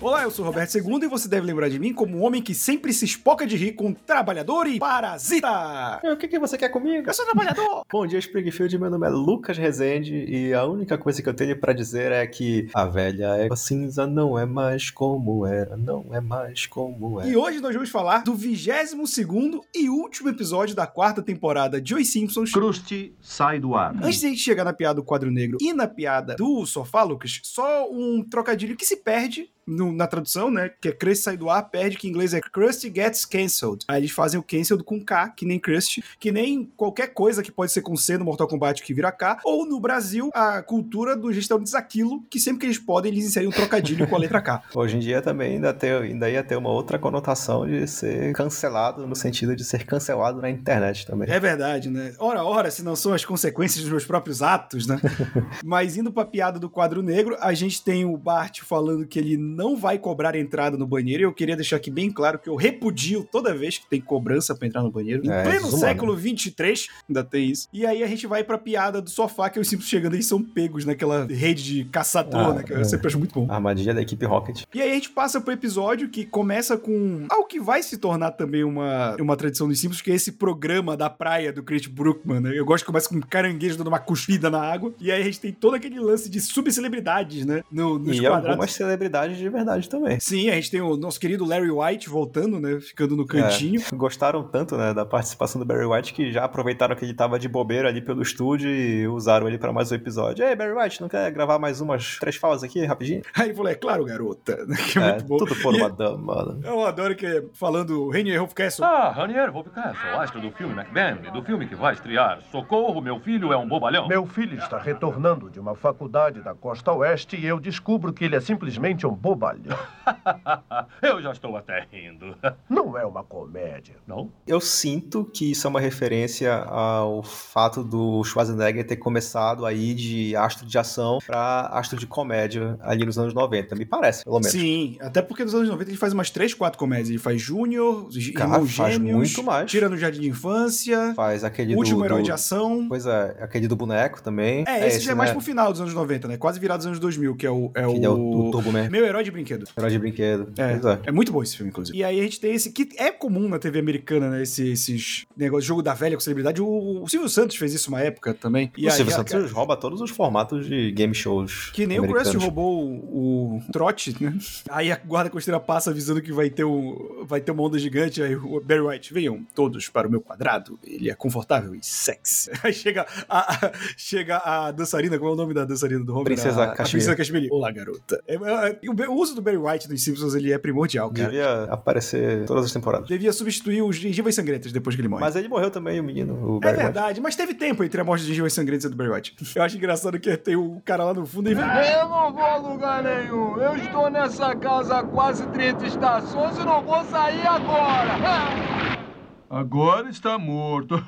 Olá, eu sou o Roberto II e você deve lembrar de mim como um homem que sempre se espoca de rir com trabalhador e parasita. O que, que você quer comigo? Eu sou trabalhador. Bom dia, Springfield. Meu nome é Lucas Rezende e a única coisa que eu tenho pra dizer é que a velha égua cinza não é mais como era, não é mais como era. E hoje nós vamos falar do 22º e último episódio da quarta temporada de Os Simpsons. Krusty sai do ar. Antes de a gente chegar na piada do quadro negro e na piada do sofá, Lucas, só um trocadilho que se perde no- na tradução, né? Que é Krusty sai do ar, perde, que em inglês é Krusty gets cancelled. Aí eles fazem o cancelled com K, que nem Krusty, que nem qualquer coisa que pode ser com C no Mortal Kombat que vira K. Ou no Brasil, a cultura dos restaurantes Aquilo, que sempre que eles podem, eles inserem um trocadilho com a letra K. Hoje em dia também ainda, tem, ainda ia ter uma outra conotação de ser cancelado, no sentido de ser cancelado na internet também. É verdade, né? Ora, ora, se não são as consequências dos meus próprios atos, né? Mas indo pra piada do quadro negro, a gente tem o Bart falando que ele não vai cobrar entrada no banheiro. E eu queria deixar aqui bem claro que eu repudio toda vez que tem cobrança pra entrar no banheiro. Em É, pleno desumano. século 23, ainda tem isso. E aí a gente vai pra piada do sofá, que os simples chegando, eles são pegos naquela rede de caçador, Ah, né? Que eu é. sempre acho muito bom. Armadilha da equipe Rocket. E aí a gente passa pro episódio que começa com algo que vai se tornar também uma, uma tradição dos Simpsons, que é esse programa da praia do Chris Brookman, né? Eu gosto que começa com um caranguejo dando uma cuspida na água. E aí a gente tem todo aquele lance de subcelebridades, né? No, nos E quadrados. algumas celebridades de verdade também. Sim, a gente tem o nosso querido Larry White voltando, né? Ficando no cantinho. É, gostaram tanto, né, da participação do Barry White que já aproveitaram que ele tava de bobeira ali pelo estúdio e usaram ele pra mais um episódio. Ei, Barry White, não quer gravar mais umas três falas aqui, rapidinho? Aí ele falou, é claro, garota. Que é, É, muito bom. tudo por E uma dama. né? Eu adoro que é falando Rainier Hofkessel. Ah, Ranier Wolfcastle, astro do filme McBambi, do filme que vai estrear. Socorro, meu filho é um bobalhão. Meu filho está retornando de uma faculdade da costa oeste e eu descubro que ele é simplesmente um bobalhão. Eu já estou até rindo. Não é uma comédia. Não? Eu sinto que isso é uma referência ao fato do Schwarzenegger ter começado aí de astro de ação pra astro de comédia ali nos anos 90. Me parece, pelo menos. Sim, até porque nos anos 90 ele faz umas 3, 4 comédias. Ele faz Júnior, Cara, Irmãos faz Gêmeos, muito mais. Tira no Jardim de Infância, Faz aquele Último do, Herói do- de Ação. Pois é, aquele do boneco também. É, esse, já é mais né? pro final dos anos 90, né? Quase virado dos anos 2000, que é o... É o... é o, o Turbo Man. Meu Herói de Brinquedo. Herói de brinquedo. É, é. é muito bom esse filme, inclusive. E aí a gente tem esse, que é comum na TV americana, né? Esse, esses negócios, jogo da velha com celebridade. O, o Silvio Santos fez isso uma época também. E o aí, Silvio Santos rouba todos os formatos de game shows. Que nem o. Krusty roubou o, o trote, né? Aí a guarda costeira passa avisando que vai ter, um, vai ter uma onda gigante. Aí o Barry White, venham todos para o meu quadrado. Ele é confortável e sexy. Aí chega a, a- chega a dançarina, qual é o nome da dançarina do Homer? Princesa a, a Cashmere. Princesa. Olá, garota. É, é, o, o uso do Barry White nos Simpsons, ele é primordial, cara. Devia aparecer todas as temporadas. Devia substituir os gengivas sangrentas depois que ele morre. Mas ele morreu também, o menino, o É Barry White. verdade, mas teve tempo entre a morte de gengivas sangrentas e do Barry White. Eu acho engraçado que tem o cara lá no fundo e vem... Eu não vou a lugar nenhum. Eu estou nessa casa há quase 30 estações e não vou sair agora. Agora está morto.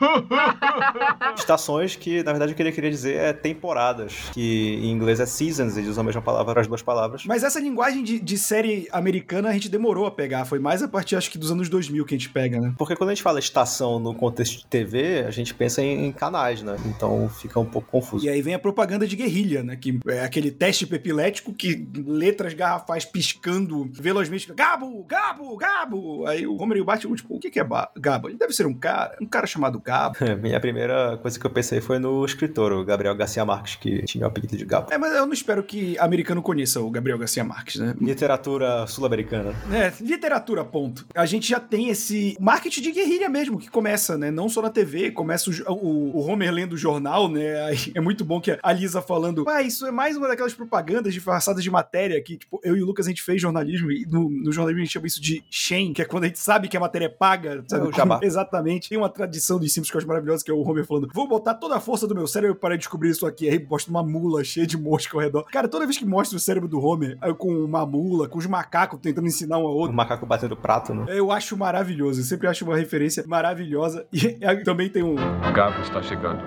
Estações que, na verdade, o que ele queria dizer é temporadas, que em inglês é seasons, eles usam a mesma palavra para as duas palavras. Mas essa linguagem de, de série americana a gente demorou a pegar. Foi mais a partir, acho que, dos anos 2000 que a gente pega, né? Porque quando a gente fala estação no contexto de TV, a gente pensa em canais, né? Então fica um pouco confuso. E aí vem a propaganda de guerrilha, né? Que é aquele teste epilético que letras garrafais piscando velozmente. Gabo, Gabo, Gabo! Aí o Homer e o Bart, tipo, o que que é Gabo? Deve ser um cara, um cara chamado Gabo. Minha primeira coisa que eu pensei foi no escritor, o Gabriel Garcia Marques, que tinha o apelido de Gabo. É, mas eu não espero que americano conheça o Gabriel Garcia Marques, né? Literatura sul-americana. É, literatura, ponto. A gente já tem esse marketing de guerrilha mesmo, que começa, né? Não só na TV, começa o, o, o Homer lendo o jornal, né? Aí é muito bom que a Lisa falando, pai, isso é mais uma daquelas propagandas disfarçadas de matéria que, tipo, eu e o Lucas a gente fez jornalismo e no, no jornalismo a gente chama isso de Shen, que é quando a gente sabe que a matéria é paga, sabe? É o jabá. Exatamente. Tem uma tradição dos Simpsons que eu acho maravilhosa, que é o Homer falando, vou botar toda a força do meu cérebro para descobrir isso aqui. Aí mostra uma mula cheia de mosca ao redor. Cara, toda vez que mostra o cérebro do Homer aí com uma mula, com os macacos tentando ensinar um ao outro, O macaco batendo prato, né? eu acho maravilhoso. Eu sempre acho uma referência maravilhosa. E aí também tem um. Gabo está chegando.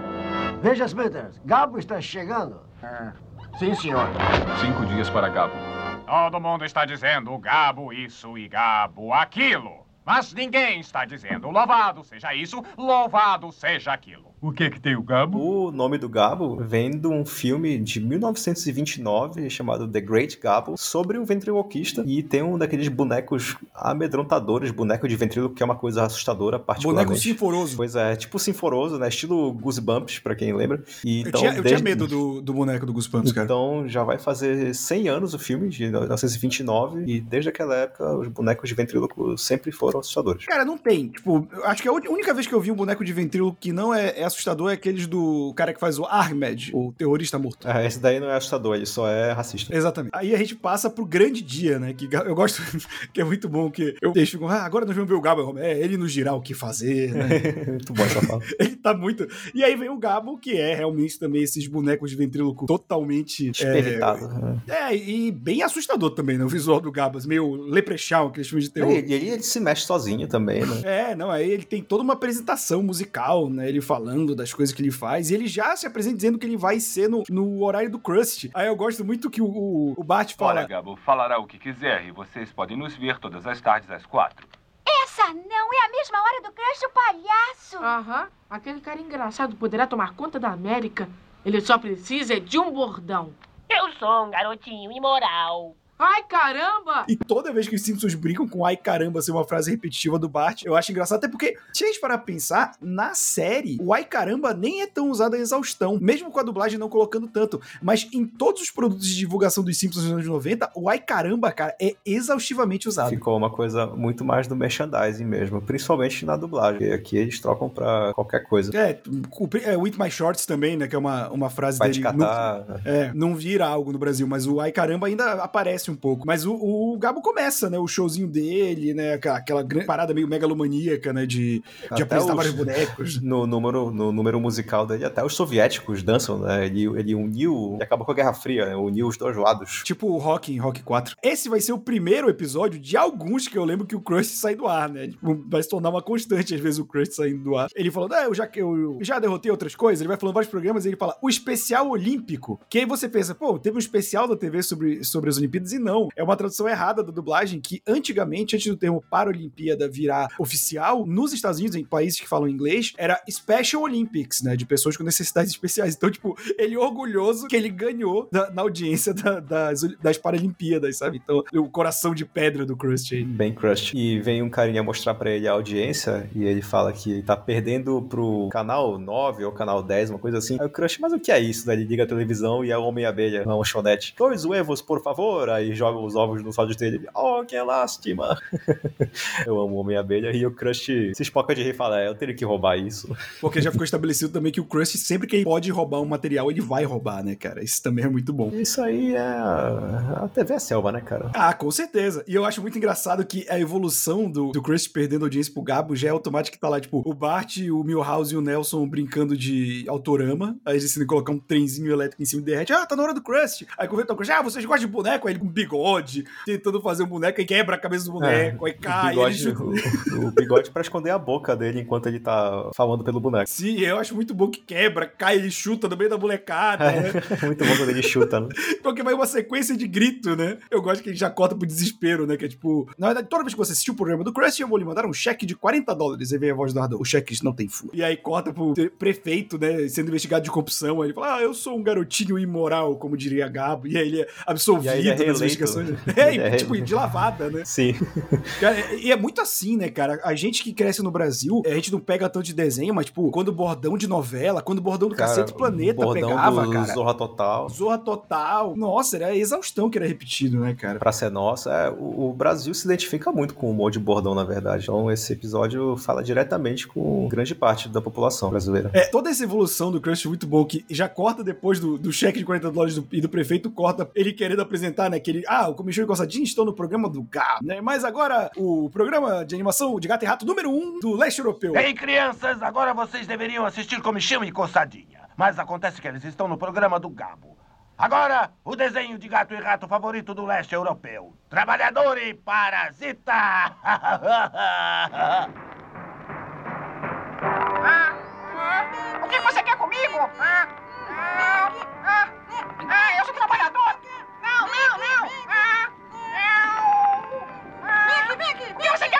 Veja, Smithers, Gabo está chegando. Sim, senhor. Cinco dias para Gabo. Todo mundo está dizendo Gabo isso e Gabo aquilo. Mas ninguém está dizendo louvado seja isso, louvado seja aquilo. O que que tem o Gabo? O nome do Gabo vem de um filme de 1929 chamado The Great Gabo, sobre um ventriloquista e tem um daqueles bonecos amedrontadores, boneco de ventríloco que é uma coisa assustadora particularmente. Boneco sinforoso. Pois é, tipo sinforoso, né? Estilo Goosebumps, pra quem lembra. E, Eu, então, tinha, eu desde- tinha medo do, do boneco do Goosebumps, cara. Então já vai fazer 100 anos o filme, de 1929, e desde aquela época os bonecos de ventríloco sempre foram assustadores. Cara, não tem. Tipo, eu acho que a única vez que eu vi um boneco de ventríloco que não é, é assustador é aqueles do cara que faz o Ahmed, o terrorista morto. Ah, esse daí não é assustador, ele só é racista. Exatamente. Aí a gente passa pro grande dia, né? Que eu gosto, que é muito bom, que eu deixo ficam, ah, agora nós vamos ver o Gabo. É, ele nos dirá o que fazer, né? Muito bom essa fala. ele tá muito. E aí vem o Gabo, que é realmente também esses bonecos de ventríloco totalmente. é, Esperitado. né? É, e bem assustador também, né? O visual do Gabas, meio leprechaun, aqueles filmes de terror. E ele, ele se mexe sozinho também, né? É, não, aí ele tem toda uma apresentação musical, né? Ele falando das coisas que ele faz. E ele já se apresenta dizendo que ele vai ser no, no horário do Crust. Aí eu gosto muito que o, o, o Bart fala. Olha, Gabo, falará o que quiser e vocês podem nos ver todas as tardes às quatro. Essa não é a mesma hora do crush do palhaço. Aham. Aquele cara engraçado poderá tomar conta da América. Ele só precisa de um bordão. Eu sou um garotinho imoral. Ai, caramba! E toda vez que os Simpsons brincam com ai caramba ser uma frase repetitiva do Bart, eu acho engraçado, até porque, se a gente parar pra pensar, na série, o ai caramba nem é tão usado a exaustão, mesmo com a dublagem não colocando tanto. Mas em todos os produtos de divulgação dos Simpsons nos anos 90, o ai caramba, cara, é exaustivamente usado. Ficou uma coisa muito mais do merchandising mesmo, principalmente na dublagem. porque Aqui eles trocam pra qualquer coisa. É, o, é, With My Shorts também, né? Que é uma, uma frase Vai dele. te catar. Não, é, não vira algo no Brasil, mas o Ai Caramba ainda aparece um pouco. Mas o, o Gabo começa, né? O showzinho dele, né? Aquela, parada meio megalomaníaca, né? De, de apresentar os- vários bonecos. No número, no número musical dele, até os soviéticos dançam, né? Ele, ele uniu. Ele acabou com a Guerra Fria, né? uniu os dois lados. Tipo o Rock em Rock 4. Esse vai ser o primeiro episódio de alguns que eu lembro que o Crust sai do ar, né? Tipo, vai se tornar uma constante, às vezes, o Crust saindo do ar. Ele falando, ah, eu já, eu já derrotei outras coisas. Ele vai falando vários programas e ele fala, o especial olímpico. Que aí você pensa, pô, teve um especial da TV sobre, sobre as Olimpíadas e não. É uma tradução errada da dublagem que antigamente, antes do termo Paralimpíada virar oficial, nos Estados Unidos, em países que falam inglês, era Special Olympics, né? De pessoas com necessidades especiais. Então, tipo, ele orgulhoso que ele ganhou da- na audiência da- das, das Paralimpíadas, sabe? Então, o coração de pedra do Crust aí. Bem crush. E vem um carinha mostrar pra ele a audiência e ele fala que tá perdendo pro canal 9 ou canal 10, uma coisa assim. Aí o crush, mas o que é isso? Daí ele liga a televisão e é o Homem-Abelha, uma lanchonete. Dois huevos, por favor. Aí joga os ovos nos olhos dele. Oh, que lástima. eu amo o Homem-Abelha. E o crush se espoca de rir e fala, é, eu teria que roubar isso. Porque já ficou estabelecido também que o Crust, sempre que ele pode roubar um material, ele vai roubar, né, cara? Isso também é muito bom. Isso aí é a TV é selva, né, cara? Ah, com certeza. E eu acho muito engraçado que a evolução do, do Crust perdendo audiência pro Gabo já é automática que tá lá, tipo, o Bart, o Milhouse e o Nelson brincando de autorama. Aí eles decidem colocar um trenzinho elétrico em cima e derrete. Ah, tá na hora do Crust. Aí conversa o Crust, ah, vocês gostam de boneco? Aí ele bigode, tentando fazer um boneco, aí quebra a cabeça do boneco, aí o cai. bigode, ele... o, o bigode pra esconder a boca dele enquanto ele tá falando pelo boneco. Sim, eu acho muito bom que quebra, cai, ele chuta no meio da molecada, né? Muito bom quando ele chuta, né? Porque vai uma sequência de grito, né? Eu gosto que ele já corta pro desespero, né? Que é tipo, na verdade, toda vez que você assistiu o programa do Crust, eu vou lhe mandar um cheque de 40 dólares. Aí vem a voz do narrador, o cheque não tem furo. E aí corta pro prefeito, né? Sendo investigado de corrupção. Aí ele fala, ah, eu sou um garotinho imoral, como diria Gabo. E aí ele é absolvido E aí ele é investigações. É, é tipo, de lavada, né? Sim. Cara, e é muito assim, né, cara? A gente que cresce no Brasil, a gente não pega tanto de desenho, mas, tipo, quando o bordão de novela, quando o bordão do Cara, Cacete Planeta bordão pegava, do cara. Zorra Total. Zorra Total. Nossa, era a exaustão que era repetido, né, cara? Pra ser nossa, é, o, o Brasil se identifica muito com o humor de bordão, na verdade. Então, esse episódio fala diretamente com grande parte da população brasileira. É, toda essa evolução do Crush muito bom, que já corta depois do, do cheque de 40 dólares do, e do prefeito, corta ele querendo apresentar, né, que ele, ah, o Comichão e Coçadinho estão no programa do Gabo, né, mas agora o programa de animação de Gato e Rato número 1 um do leste europeu. Ei, crianças, agora vocês deveriam assistir Comichão e Coçadinha. Mas acontece que eles estão no programa do Gabo. Agora, o desenho de gato e rato favorito do leste europeu. Trabalhador e parasita! O que você quer comigo? Ah, ah, ah, ah, eu sou trabalhador. Não, não, não. Ah,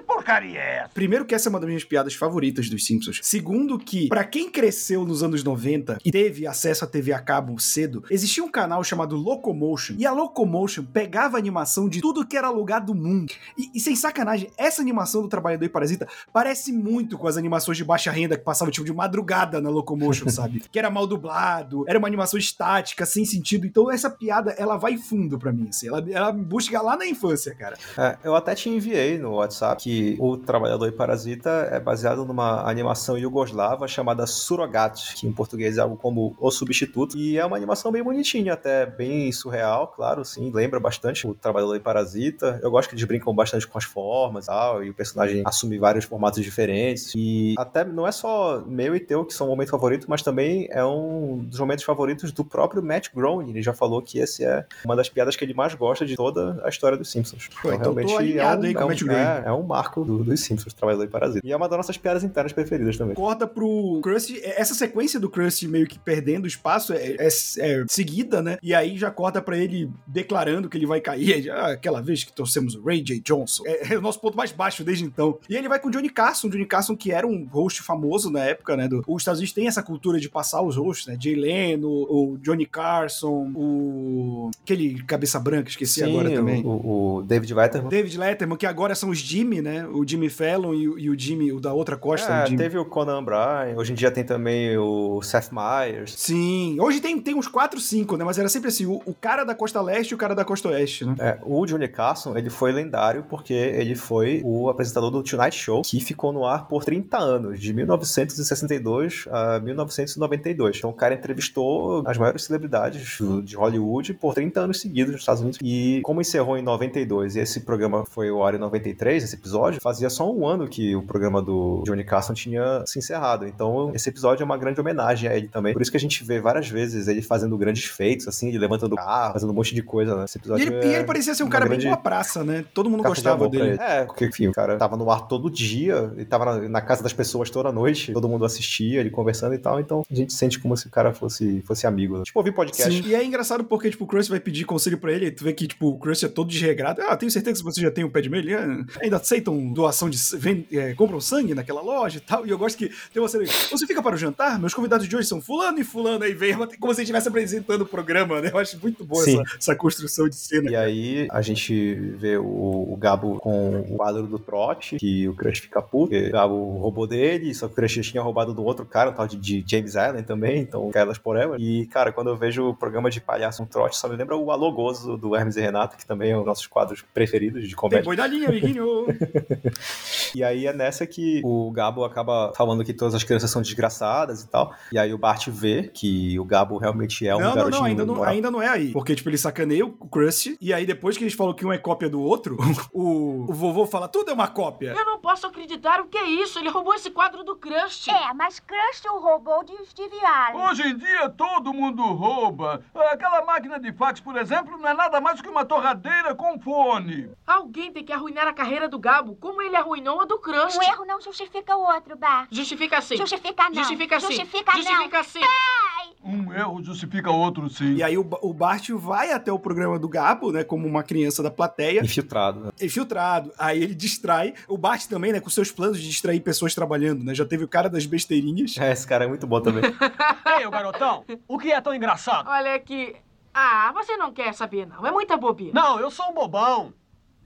porcaria é essa? Primeiro que essa é uma das minhas piadas favoritas dos Simpsons. Segundo que, pra quem cresceu nos anos 90 e teve acesso à TV a cabo cedo, existia um canal chamado Locomotion. E a Locomotion pegava a animação de tudo que era lugar do mundo. E, e sem sacanagem, essa animação do Trabalhador e Parasita parece muito com as animações de baixa renda que passavam tipo de madrugada na Locomotion, sabe? Que era mal dublado, era uma animação estática, sem sentido. Então essa piada, ela vai fundo pra mim, assim. Ela, ela me busca lá na infância, cara. É, eu até te enviei no WhatsApp que o Trabalhador e Parasita é baseado numa animação iugoslava chamada Surogat, que em português é algo como O Substituto. E é uma animação bem bonitinha, até bem surreal, claro, sim. Lembra bastante o Trabalhador e Parasita. Eu gosto que eles brincam bastante com as formas e tal, e o personagem assume vários formatos diferentes. E até não é só meu e teu que são o momento favorito, mas também é um dos momentos favoritos do próprio Matt Groening. Ele já falou que esse é uma das piadas que ele mais gosta de toda a história dos Simpsons. Pô, então tô alinhado é um, com é, o um, Matt Groening. é, é um marco do- dos Simpsons, Trabalhador e Parasita. E é uma das nossas piadas internas preferidas também. corta pro Krusty. Essa sequência do Krusty meio que perdendo espaço é, é- é seguida, né? E aí já corta pra ele declarando que ele vai cair. Ah, aquela vez que trouxemos o Ray J. Johnson. É, é o nosso ponto mais baixo desde então. E ele vai com o Johnny Carson. Johnny Carson, que era um host famoso na época, né? Do, os Estados Unidos tem essa cultura de passar os hosts, né? Jay Leno, o Johnny Carson, o. aquele cabeça branca, esqueci agora também. O, o David Letterman. David Letterman, que agora são os Jimmy, né? O Jimmy Fallon e, o- e o Jimmy, o da outra costa. É, o teve o Conan O'Brien, hoje em dia tem também o Seth Meyers. Sim, hoje tem, tem uns 4, 5, né? Mas era sempre assim: o, o cara da costa leste e o cara da costa oeste, né? É, o Johnny Carson, ele foi lendário porque ele foi o apresentador do Tonight Show, que ficou no ar por 30 anos, de 1962 a 1992. Então o cara entrevistou as maiores celebridades de Hollywood por 30 anos seguidos nos Estados Unidos. E como encerrou em 92 e esse programa foi o ar em 93, esse episódio, fazia só um ano que o programa do Johnny Carson tinha se encerrado. Então esse episódio é uma grande homenagem a ele também. Por isso que a gente vê várias vezes ele fazendo grandes feitos, assim, ele levantando carro, fazendo um monte de coisa, né? Esse E episódio ele, é e ele parecia ser um uma cara bem grande- boa praça, né? Todo mundo de gostava dele. ele. É, porque, enfim, o cara tava no ar todo dia, ele tava na, na casa das pessoas toda noite, todo mundo assistia, ele conversando e tal, então a gente sente como se o cara fosse, fosse amigo. né? Tipo, ouvir podcast. Sim, e é engraçado porque, tipo, o Krusty vai pedir conselho pra ele, e tu vê que, tipo, o Krusty é todo desregrado. Ah, tenho certeza que você já tem o pé de. Ele, ah, ainda aceitam doação de... vend- é, compram sangue naquela loja e tal. E eu gosto que tem uma cena... Você fica para o jantar? Meus convidados de hoje são fulano e fulano. Aí vem como se estivesse apresentando o programa, né? Eu acho muito boa essa, essa construção de cena. E aí a gente vê o, o Gabo com o quadro do trote, que o Crush fica puto, porque o Gabo roubou dele, só que o Crush tinha roubado do outro cara, um tal de, de James Allen também, então Elas por Elas. E, cara, quando eu vejo o programa de palhaço um trote, só me lembra o Alô Gozo do Hermes e Renato, que também é um dos nossos quadros preferidos de Tem comédia. boi da linha, amiguinho. E aí é nessa que o Gabo acaba falando que todas as crianças são desgraçadas e tal. E aí o Bart vê que o Gabo realmente é um não, não, garotinho não, ainda não, ainda não é aí. Porque, tipo, ele sacaneia o Krusty, e aí depois que eles falam que um é cópia do outro, o, o vovô fala, tudo é uma cópia. Eu não posso acreditar o que é isso. Ele roubou esse quadro do Krusty. É, mas Krusty o roubou de Steve Allen. Hoje em dia todo mundo rouba. Aquela máquina de fax, por exemplo, não é nada mais que uma torradeira com fone. Alguém tem que arruinar a carreira do Gabo, como ele arruinou a do Krusty. Um erro não justifica o outro, Bart. Justifica sim. Justifica não. Justifica sim. Justifica não. Justifica sim. Um erro justifica outro, sim. E aí o, o Bart vai até o programa do Gabo, né, como uma criança da plateia, Infiltrado. né? infiltrado. Aí ele distrai. O Bart também, né, com seus planos de distrair pessoas trabalhando, né? Já teve o cara das besteirinhas. É, esse cara é muito bom também. Ei, ô garotão, o que é tão engraçado? Olha aqui. Ah, você não quer saber, não. É muita bobeira. Não, eu sou um bobão.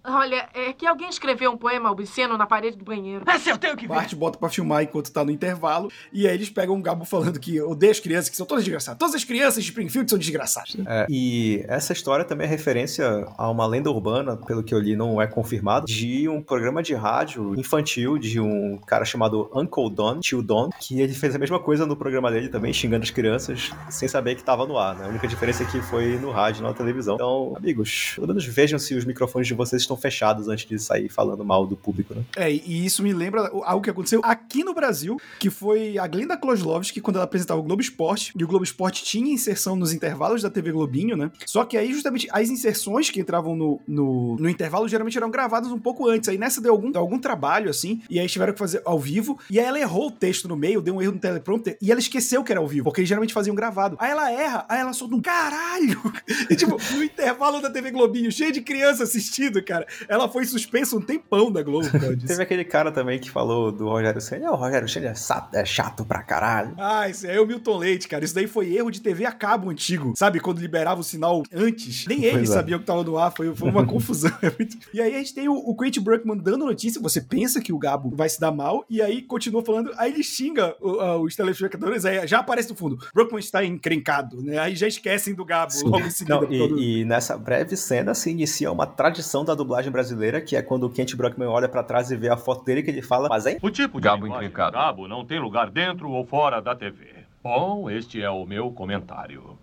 Olha, é que alguém escreveu um poema obsceno na parede do banheiro. Esse eu tenho que ver. Bart bota pra filmar enquanto tá no intervalo. E aí eles pegam o Gabo falando que odeia as crianças, que são todas desgraçadas. Todas as crianças de Springfield são desgraçadas. É, e essa história também é referência a uma lenda urbana, pelo que eu li, não é confirmado, de um programa de rádio infantil de um cara chamado Uncle Don, tio Don, que ele fez a mesma coisa no programa dele também, xingando as crianças, sem saber que tava no ar, né? A única diferença é que foi no rádio, não na televisão. Então, amigos, pelo menos vejam se os microfones de vocês estão fechados antes de sair falando mal do público, né? É, e isso me lembra algo que aconteceu aqui no Brasil, que foi a Glenda Kloslovski, quando ela apresentava o Globo Esporte, e o Globo Esporte tinha inserção nos intervalos da TV Globinho, né? Só que aí, justamente, as inserções que entravam no, no, no intervalo geralmente eram gravadas um pouco antes. Aí nessa deu algum, deu algum trabalho, assim, e aí tiveram que fazer ao vivo, e aí ela errou o texto no meio, deu um erro no teleprompter, e ela esqueceu que era ao vivo, porque eles geralmente faziam gravado. Aí ela erra, aí ela solta um caralho! E tipo, no intervalo da TV Globinho, cheio de criança assistindo, cara. Cara. Ela foi suspensa um tempão da Globo. por causa disso. Teve aquele cara também que falou do Rogério Senna. É, o Rogério Senna é chato, é chato pra caralho. Ah, aí é o Milton Leite, cara. Isso daí foi erro de TV a cabo antigo. Sabe, quando liberava o sinal antes? Nem ele é. sabia o que tava no ar. Foi, foi uma confusão. É E aí a gente tem o, o Quentin Bruckman dando notícia. Você pensa que o Gabo vai se dar mal. E aí continua falando. Aí ele xinga o- a- os telespectadores. Aí já aparece no fundo. Bruckman está encrencado, né? Aí já esquecem do Gabo logo em seguida. Não, e, e nessa breve cena se inicia uma tradição da dublagem brasileira, que é quando o Kent Brockman olha pra trás e vê a foto dele que ele fala, mas hein? O tipo de Gabo linguagem encrencado. do Gabo não tem lugar dentro ou fora da TV. Bom, este é o meu comentário.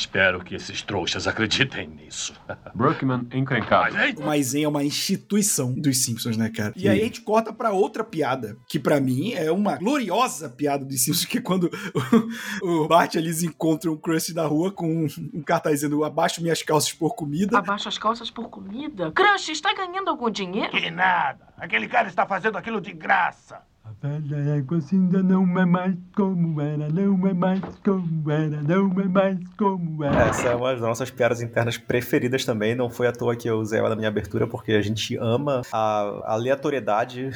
Espero que esses trouxas acreditem nisso. Brookman encrencado. O Maizen é uma instituição dos Simpsons, né, cara? E aí a gente corta pra outra piada, que pra mim é uma gloriosa piada dos Simpsons, que é quando o, o Bart e Liz encontram o Krusty na rua com um, um cartaz dizendo abaixo minhas calças por comida. Abaixa as calças por comida. Crush, está ganhando algum dinheiro? Que nada. Aquele cara está fazendo aquilo de graça. A velha égua cinza não é mais como era, não é mais como era, não é mais como era. Essa é uma das nossas piadas internas preferidas também. Não foi à toa que eu usei ela na minha abertura, porque a gente ama a aleatoriedade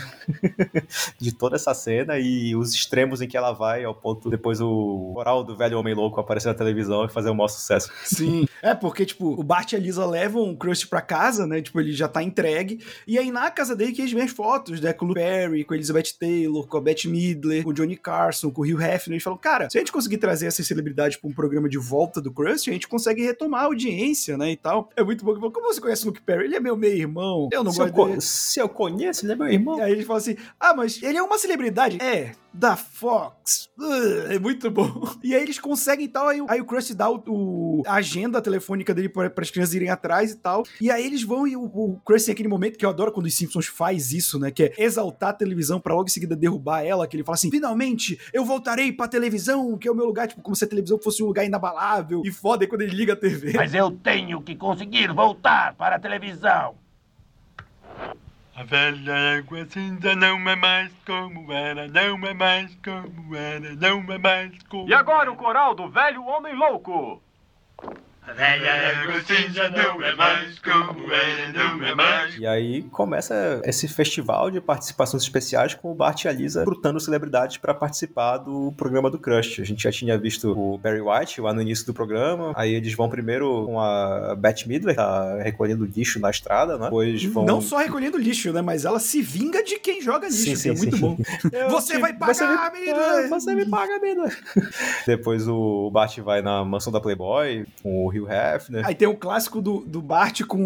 de toda essa cena e os extremos em que ela vai, ao ponto depois o moral do velho homem louco aparecer na televisão e fazer o maior sucesso. Sim. É, porque, tipo, o Bart e a Lisa levam o Krusty pra casa, né? Tipo, ele já tá entregue. E aí, na casa dele, que eles veem as fotos, né? Com o Perry, com a Elizabeth Taylor, com a Bette Midler, com o Johnny Carson, com o Hugh Hefner. Eles falam, cara, se a gente conseguir trazer essas celebridades pra um programa de volta do Krusty, a gente consegue retomar a audiência, né? E tal. É muito bom. ele Como você conhece o Luke Perry? Ele é meu meio-irmão. Eu não se, eu gosto co- dele. se eu conheço, ele é meu irmão. E aí eles falam assim: ah, mas ele é uma celebridade? É, da Fox. Ugh, é muito bom. E aí eles conseguem e tal. Aí, aí o Krusty dá o, o- a agenda telefônica dele para as crianças irem atrás e tal. E aí eles vão e o, o Krusty aquele momento que eu adoro quando os Simpsons faz isso, né? Que é exaltar a televisão pra logo em seguida derrubar ela. Que ele fala assim: finalmente eu voltarei pra televisão, que é o meu lugar. Tipo, como se a televisão fosse um lugar inabalável. E foda aí quando ele liga a TV. Mas eu tenho que conseguir voltar para a televisão. A velha égua cinza não é mais como era, não é mais como era, não é mais como E agora o coral do velho homem louco. É é E aí começa esse festival de participações especiais com o Bart e a Lisa brutando celebridades para participar do programa do Crush. A gente já tinha visto o Barry White lá no início do programa. Aí eles vão primeiro com a Bette Midler, tá recolhendo lixo na estrada, né? Depois vão. Não só recolhendo lixo, né? Mas ela se vinga de quem joga lixo, Sim, que sim, é muito sim. bom. Eu Você te- vai pagar, você me- menina! Você me paga, menina! Depois o Bart vai na mansão da Playboy com o Hugh Hefner. Aí tem o clássico do, do Bart com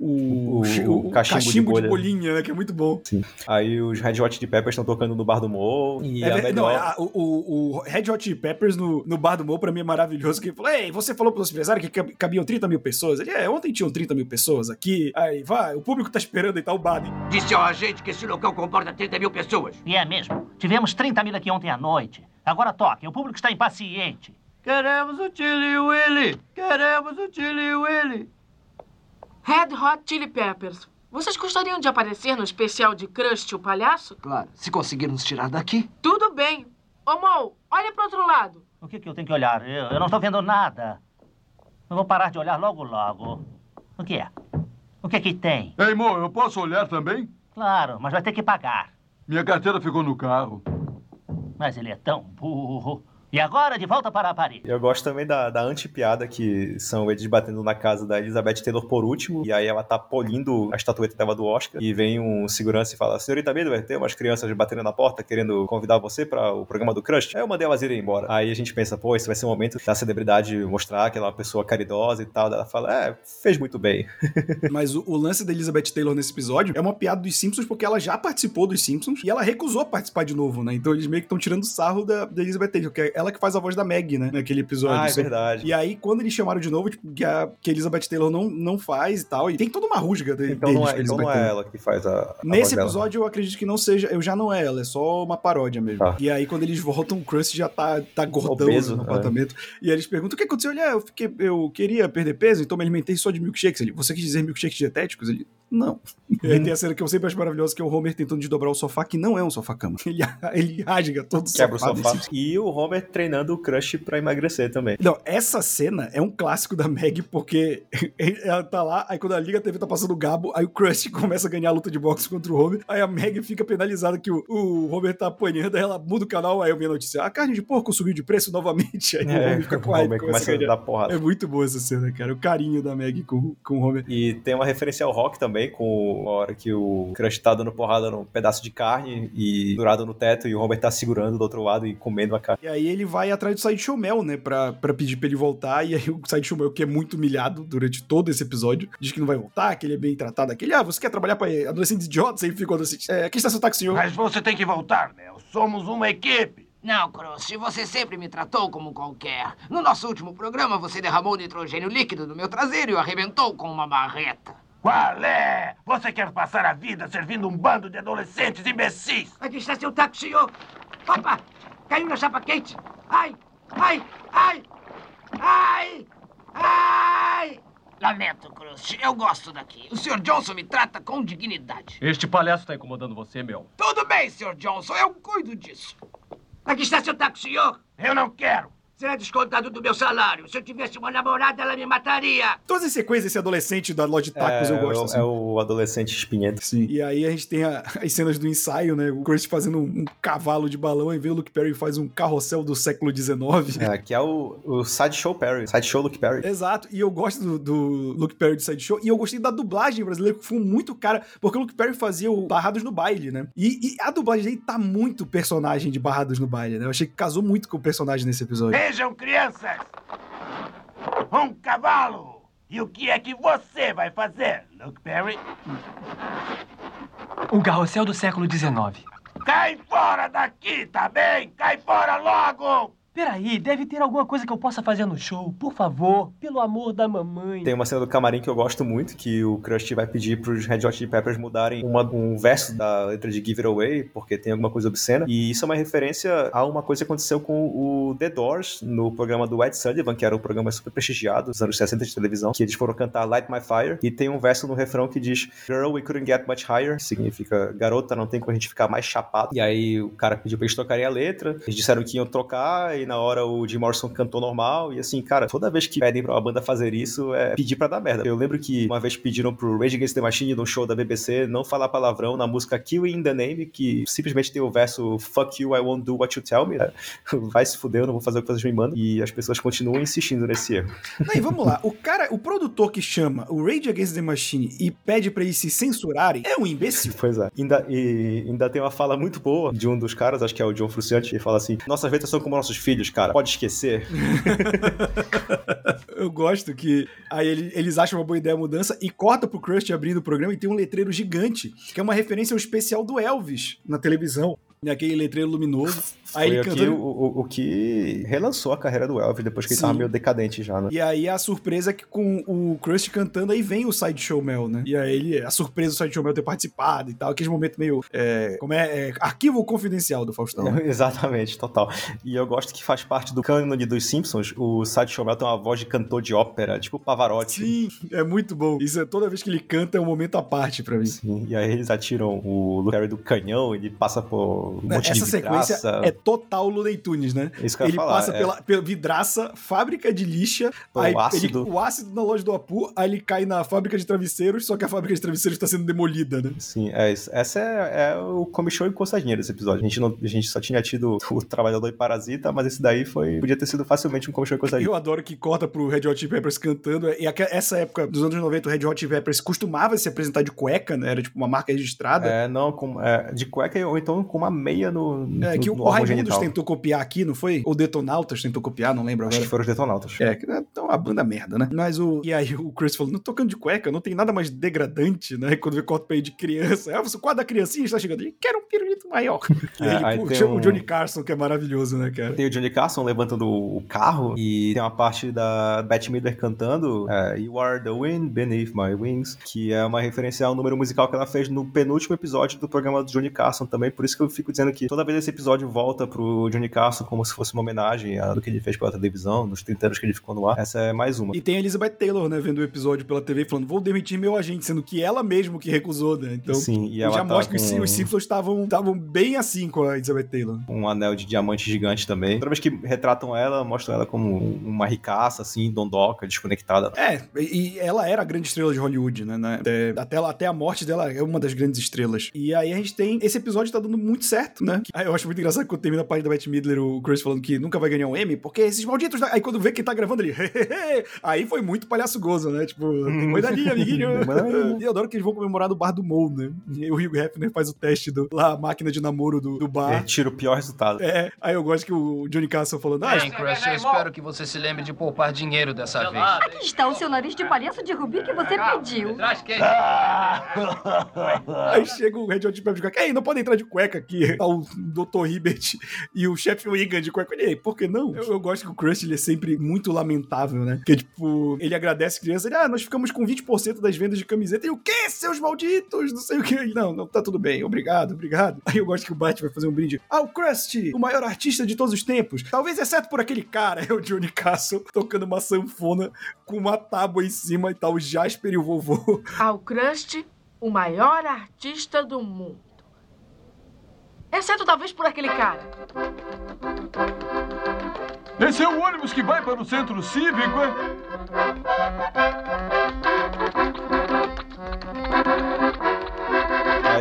o, o, O- o cachimbo de cachimbo de, bolha. bolinha, né? Que é muito bom. Aí os Red Hot de Peppers estão tocando no bar do Mo. E É a ver- melhor... Não, a- o, o, o Red Hot Peppers no, no Bar do Mo, pra mim, é maravilhoso. Que ele falou: Ei, você falou pros empresários que cab- cabiam 30 mil pessoas. Ele, é, ontem tinham 30 mil pessoas aqui. Aí, vai, o público tá esperando e tal, o bar. Disse ao agente que esse local comporta 30 mil pessoas. E é mesmo. Tivemos 30 mil aqui ontem à noite. Agora toque, o público está impaciente. Queremos o Chili Willy! Queremos o Chili Willy! Red Hot Chili Peppers. Vocês gostariam de aparecer no especial de Krusty, o palhaço? Claro, se conseguir nos tirar daqui. Tudo bem. Ô, Mo, olha pro outro lado. O que, que eu tenho que olhar? Eu, eu não estou vendo nada. Eu vou parar de olhar logo, logo. O que é? O que que tem? Ei, Mo, eu posso olhar também? Claro, mas vai ter que pagar. Minha carteira ficou no carro. Mas ele é tão burro. E agora, de volta para Paris. Eu gosto também da, da anti-piada, que são eles batendo na casa da Elizabeth Taylor por último, e aí ela tá polindo a estatueta dela do Oscar, e vem um segurança e fala, senhorita Midler, tem umas crianças batendo na porta, querendo convidar você para o programa do Crush. Aí eu mandei elas irem embora. Aí a gente pensa, pô, esse vai ser o momento da celebridade mostrar que ela é uma pessoa caridosa e tal. Ela fala, é, fez muito bem. Mas o, o lance da Elizabeth Taylor nesse episódio é uma piada dos Simpsons, porque ela já participou dos Simpsons e ela recusou participar de novo, né? Então eles meio que estão tirando sarro da, da Elizabeth Taylor, que é ela que faz a voz da Meg, né? Naquele episódio. Ah, é Sobre- verdade. E aí, quando eles chamaram de novo, tipo, que a, que Elizabeth Taylor não, não faz e tal, e tem toda uma rusga de, Então deles não é, então não é Taylor. ela que faz a. a Nesse voz dela. episódio eu acredito que não seja, eu já não é ela, é só uma paródia mesmo. Tá. E aí quando eles voltam, o Krusty já tá, tá gordão Obeso, no é. apartamento. E aí eles perguntam, o que aconteceu? Ele, ah, eu, fiquei, eu queria perder peso, então me alimentei só de milkshakes. Ele, você quis dizer milkshakes dietéticos? Ele, Não. E aí tem a cena que eu sempre acho maravilhosa, que é o Homer tentando desdobrar o sofá, que não é um sofá-cama. Ele, ele rasga todo o Quebra o sofá. sofá. desse- E o Homer treinando o Crush pra emagrecer também. Não, essa cena é um clássico da Meg, porque ela tá lá, aí quando ela liga a TV tá passando o Gabo, aí o Crush começa a ganhar a luta de boxe contra o Homer, aí a Meg fica penalizada que o, o Homer tá apanhando, aí ela muda o canal, aí eu vi a notícia, a carne de porco subiu de preço novamente, aí o É, Homer fica com o raiva, começa a a ganhar. dar porrada. É muito boa essa cena, cara, o carinho da Meg com, com o Homer. E tem uma referência ao rock também, com a hora que o Crush tá dando porrada num pedaço de carne e durado no teto e o Homer tá segurando do outro lado e comendo a carne. E aí ele vai atrás do Sideshow Mel, né, pra, pra pedir pra ele voltar, e aí o Sideshow Mel, que é muito humilhado durante todo esse episódio, diz que não vai voltar, que ele é bem tratado, aquele, ah, você quer trabalhar pra adolescentes idiotas? Aí o adolescente, é, aqui está seu táxi, senhor. Mas você tem que voltar, Mel. Somos uma equipe. Não, Crush, você sempre me tratou como qualquer. No nosso último programa, você derramou nitrogênio líquido no meu traseiro e o arrebentou com uma marreta. Qual é? Você quer passar a vida servindo um bando de adolescentes imbecis? Aqui está seu táxi, senhor. Opa! Caiu na chapa quente. Ai! Ai! Ai! Ai! Ai! Lamento, Crush. Eu gosto daqui. O Sr. Johnson me trata com dignidade. Este palhaço tá incomodando você, Mel. Tudo bem, Sr. Johnson. Eu cuido disso. Aqui está seu táxi, senhor. Eu não quero. Será descontado do meu salário. Se eu tivesse uma namorada, ela me mataria. Todas as sequências desse adolescente da loja de tacos eu gosto. é, o- assim. é o adolescente espinhento. Sim. E aí a gente tem a- as cenas do ensaio, né? O Chris fazendo um, um cavalo de balão, aí vem o Luke Perry e faz um carrossel do século XIX. É, que é o, o Sideshow Perry. Sideshow Luke Perry. Exato, e eu gosto do, do Luke Perry de Sideshow, e eu gostei da dublagem brasileira, que foi muito cara, porque o Luke Perry fazia o Barrados no Baile, né? E, e a dublagem dele tá muito personagem de Barrados no Baile, né? Eu achei que casou muito com o personagem nesse episódio. Vejam, crianças. Um cavalo. E o que é que você vai fazer, Luke Perry? Um carrossel do século XIX. Cai fora daqui, tá bem? Cai fora logo! Peraí, deve ter alguma coisa que eu possa fazer no show. Por favor, pelo amor da mamãe. Tem uma cena do camarim que eu gosto muito, que o Krusty vai pedir pros Red Hot Peppers mudarem uma- um verso da letra de Give It Away, porque tem alguma coisa obscena. E isso é uma referência a uma coisa que aconteceu com o The Doors no programa do Ed Sullivan, que era um programa super prestigiado dos anos 60 de televisão, que eles foram cantar Light My Fire, e tem um verso no refrão que diz Girl, we couldn't get much higher, significa garota, não tem como a gente ficar mais chapado. E aí o cara pediu pra eles tocarem a letra, eles disseram que iam trocar, e na hora o Jim Morrison cantou normal, e assim, cara, toda vez que pedem pra uma banda fazer isso, é pedir pra dar merda. Eu lembro que uma vez pediram pro Rage Against the Machine, num show da BBC, não falar palavrão na música Kill in the Name, que simplesmente tem o verso Fuck you, I won't do what you tell me. É, Vai se fuder, eu não vou fazer o que vocês me mandam. E as pessoas continuam insistindo nesse erro. Não, e vamos lá, o cara, o produtor que chama o Rage Against the Machine e pede pra eles se censurarem é um imbecil. Pois é. Ainda, e ainda tem uma fala muito boa de um dos caras, acho que é o John Fruciante, que fala assim: Nossas letras são como nossos filhos, cara. Pode esquecer. Eu gosto que aí ele- eles acham uma boa ideia a mudança e corta pro Krusty abrindo o programa e tem um letreiro gigante, que é uma referência ao especial do Elvis na televisão. Aquele letreiro luminoso. Aí Foi ele aqui cantando. o, o, o que relançou a carreira do Elvis depois que ele Sim. tava meio decadente já, né? E aí a surpresa é que com o Krusty cantando, aí vem o Sideshow Mel, né? E aí ele, a surpresa do Sideshow Mel ter participado e tal, aquele momento meio, é, como é, é, arquivo confidencial do Faustão. Exatamente, total. E eu gosto que faz parte do cânone dos Simpsons. O Sideshow Mel tem uma voz de cantor de ópera, tipo Pavarotti. Sim, é muito bom. Isso é toda vez que ele canta é um momento à parte pra mim. Sim, e aí eles atiram o Luke do canhão, ele passa por um monte Essa de sequência é total Looney Tunes, né? Isso que eu ele falar, passa é. pela, pela vidraça, fábrica de lixa, O aí ácido. ele- o ácido na loja do Apu, aí ele cai na fábrica de travesseiros, só que a fábrica de travesseiros está sendo demolida, né? Sim, é isso. Essa é, é o Come Show e Coçadinha desse episódio. A gente, não, a gente só tinha tido o Trabalhador e Parasita, mas esse daí foi podia ter sido facilmente um Come Show e Coçadinha. Eu adoro que corta pro Red Hot Peppers cantando. E aque- essa época dos anos 90, o Red Hot Peppers costumava se apresentar de cueca, né? Era tipo uma marca registrada. É, não, com, é, de cueca ou então com uma meia no, É, no, que o, no o Raimundos tentou copiar aqui, não foi? Ou Detonautas tentou copiar, não lembro Acho agora. que foram os detonautas. É, que é então, uma banda merda, né? Mas o. E aí o Chris falou: não tocando de cueca, não tem nada mais degradante, né? Quando vê corta pra ele de criança. Ah, você o quadro da criancinha está chegando. Ele quer um pirulito maior. E É, ele aí pô, chama um- o Johnny Carson, que é maravilhoso, né, cara? Tem o Johnny Carson levantando o carro e tem uma parte da Bette Midler cantando é, You Are the Wind Beneath My Wings, que é uma referência ao número musical que ela fez no penúltimo episódio do programa do Johnny Carson também, por isso que eu fico fico dizendo que toda vez esse episódio volta pro Johnny Carson como se fosse uma homenagem a do que ele fez pela televisão, nos 30 anos que ele ficou no ar. Essa é mais uma. E tem a Elizabeth Taylor, né, vendo o episódio pela TV falando, vou demitir meu agente, sendo que ela mesmo que recusou, né? Então, Sim, e ela já tá mostra que com- os Simpsons estavam bem assim com a Elizabeth Taylor. um anel de diamante gigante também. Toda vez que retratam ela, mostram ela como uma ricaça, assim, dondoca, desconectada. É, e ela era a grande estrela de Hollywood, né? né? Até, até, até a morte dela é uma das grandes estrelas. E aí a gente tem. Esse episódio tá dando muito certo, né? Aí eu acho muito engraçado quando termina a parte da Beth Midler, o Chris falando que nunca vai ganhar um Emmy, porque esses malditos. da- Aí quando vê quem tá gravando ele. aí foi muito palhaço gozo, né? Tipo, tem coisa ali, amiguinho. E eu adoro que eles vão comemorar no bar do Mo, né? E o Hugh Hefner faz o teste do, lá, a máquina de namoro do, do É, bar. tira o pior resultado. É, aí eu gosto que o Johnny Castle falando, ah, Bem, Crush, eu espero que você se lembre de poupar dinheiro dessa vez. Aqui está o seu nariz de palhaço de rubi que você pediu. Aí chega o Red Hot Pepper de cueca. Ei, não pode entrar de cueca aqui. Tá o Dr. Hibbert e o chefe Wigan de cueca. Ei, por que não? Eu, eu gosto que o Crush ele é sempre muito lamentável, né? Porque, tipo, ele agradece a criança. Ele, ah, nós ficamos com 20% das vendas de camiseta. E o quê, seus malditos? Não sei o que. Ele, Não, não, tá tudo bem. Obrigado, obrigado. Aí eu gosto que o Bart vai fazer um brinde. Ah, o Krusty, o maior artista de todos os tempos. Talvez exceto por aquele cara. É o Johnny Castle tocando uma sanfona com uma tábua em cima e tal. O Jasper e o vovô. Ao Krusty, o maior artista do mundo. Exceto talvez por aquele cara. Esse é o ônibus que vai para o centro cívico, é?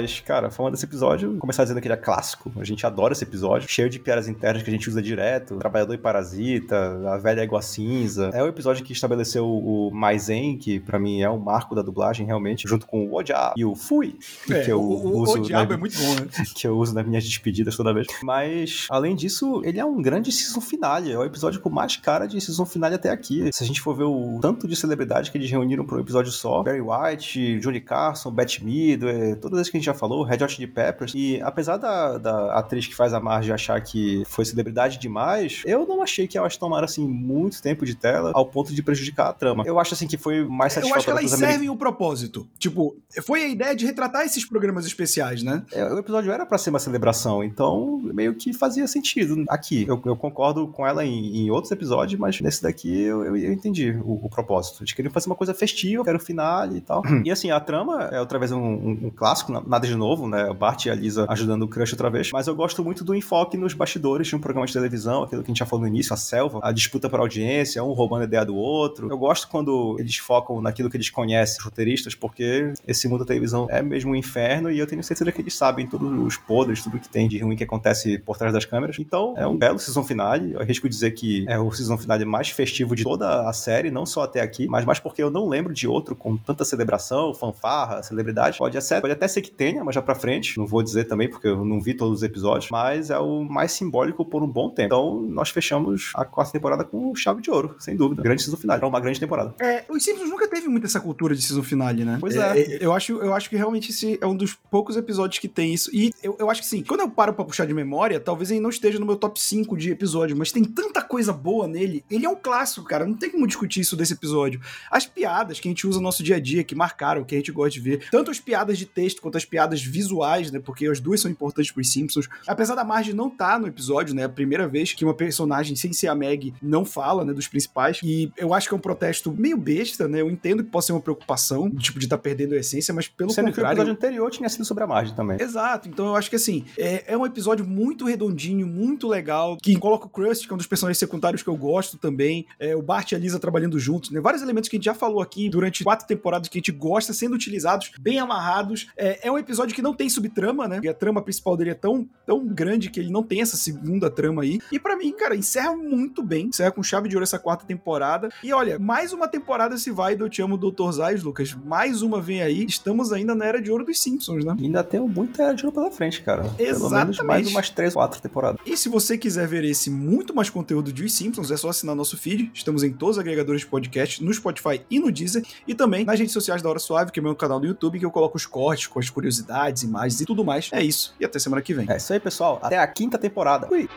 Mas, cara, falando desse episódio, vou começar dizendo que ele é clássico. A gente adora esse episódio, cheio de piadas internas que a gente usa direto. Trabalhador e Parasita, A Velha Égua Cinza. É o episódio que estabeleceu o Maizen, que pra mim é um marco da dublagem, realmente, junto com o Odiab e o Fui, É, que eu o, o, uso o diabo na- é muito bom, né? que eu uso nas minhas despedidas toda vez. Mas, além disso, ele é um grande season finale. É o episódio com mais cara de season finale até aqui. Se a gente for ver o tanto de celebridade que eles reuniram para um episódio só, Barry White, Johnny Carson, Beth Midler, todas as que a gente já falou, Red Hot Chili Peppers. E apesar da, da atriz que faz a Marge achar que foi celebridade demais, eu não achei que elas tomaram, assim, muito tempo de tela ao ponto de prejudicar a trama. Eu acho, assim, que foi mais Eu satisfatório acho que elas americanos. servem o propósito. Tipo, foi a ideia de retratar esses programas especiais, né? É, o episódio era pra ser uma celebração, então meio que fazia sentido aqui. Eu, eu concordo com ela em, em outros episódios, mas nesse daqui eu, eu- eu entendi o, o propósito. Eles queriam fazer uma coisa festiva, quero o finale e tal. e assim, a trama é outra vez um, um- um clássico, na- nada de novo, né? O Bart e a Lisa ajudando o Crush outra vez. Mas eu gosto muito do enfoque nos bastidores de um programa de televisão, aquilo que a gente já falou no início, a selva, a disputa por audiência, um roubando a ideia do outro. Eu gosto quando eles focam naquilo que eles conhecem, os roteiristas, porque esse mundo da televisão é mesmo um inferno e eu tenho certeza que eles sabem todos os podres, tudo que tem de ruim que acontece por trás das câmeras. Então, é um belo season finale. Eu arrisco dizer que é o season finale mais festivo de toda a série, não só até aqui, mas mais porque eu não lembro de outro com tanta celebração, fanfarra, celebridade. Pode, até- pode até ser que tenha, mas já pra frente. Não vou dizer também, porque eu não vi todos os episódios, mas é o mais simbólico por um bom tempo. Então, nós fechamos a quarta temporada com chave de ouro, sem dúvida. Grande season finale. É uma grande temporada. É, os Simpsons nunca teve muito essa cultura de season finale, né? Pois é. eu, acho, eu acho que realmente esse é um dos poucos episódios que tem isso. E eu, eu acho que sim, quando eu paro pra puxar de memória, talvez ele não esteja no meu top 5 de episódio, mas tem tanta coisa boa nele. Ele é um clássico, cara. Não tem como discutir isso desse episódio. As piadas que a gente usa no nosso dia a dia, que marcaram, que a gente gosta de ver, tanto as piadas de texto quanto as piadas visuais, né? Porque as duas são importantes pros Simpsons. Apesar da Marge não estar no episódio, né? É a primeira vez que uma personagem sem ser a Meg não fala, né? Dos principais. E eu acho que é um protesto meio besta, né? Eu entendo que possa ser uma preocupação, tipo, de estar perdendo a essência, mas pelo Sendo que o contrário. episódio anterior tinha sido sobre a margem também. Exato, então eu acho que assim, é, é um episódio muito redondinho, muito legal, que coloca o Krusty, que é um dos personagens secundários que eu gosto também, é, o Bart e a Lisa trabalhando juntos, né? Vários elementos que a gente já falou aqui durante quatro temporadas que a gente gosta sendo utilizados, bem amarrados. É, é um episódio que não tem subtrama, né? E a trama principal dele é tão, tão grande que ele não tem essa segunda trama aí. E pra mim, cara, encerra muito bem, encerra com chave de ouro essa quarta temporada. E olha, mais uma temporada se vai do Eu Te Amo, Dr. Zayas, Lucas. Mais uma vem aí. Estamos ainda na era de ouro dos Simpsons, né? Ainda tem muita era de ouro pela frente, cara. Pelo menos Exatamente. mais umas três, quatro temporadas. E se você quiser ver esse muito mais conteúdo de Os Simpsons, é só assinar nosso feed. Estamos em todos os agregadores de podcast, no Spotify e no Deezer. E também nas redes sociais da Hora Suave, que é o meu canal no YouTube, que eu coloco os cortes com as curiosidades, imagens e tudo mais. É isso. E até semana que vem. É isso aí, pessoal. Até a quinta temporada. Fui.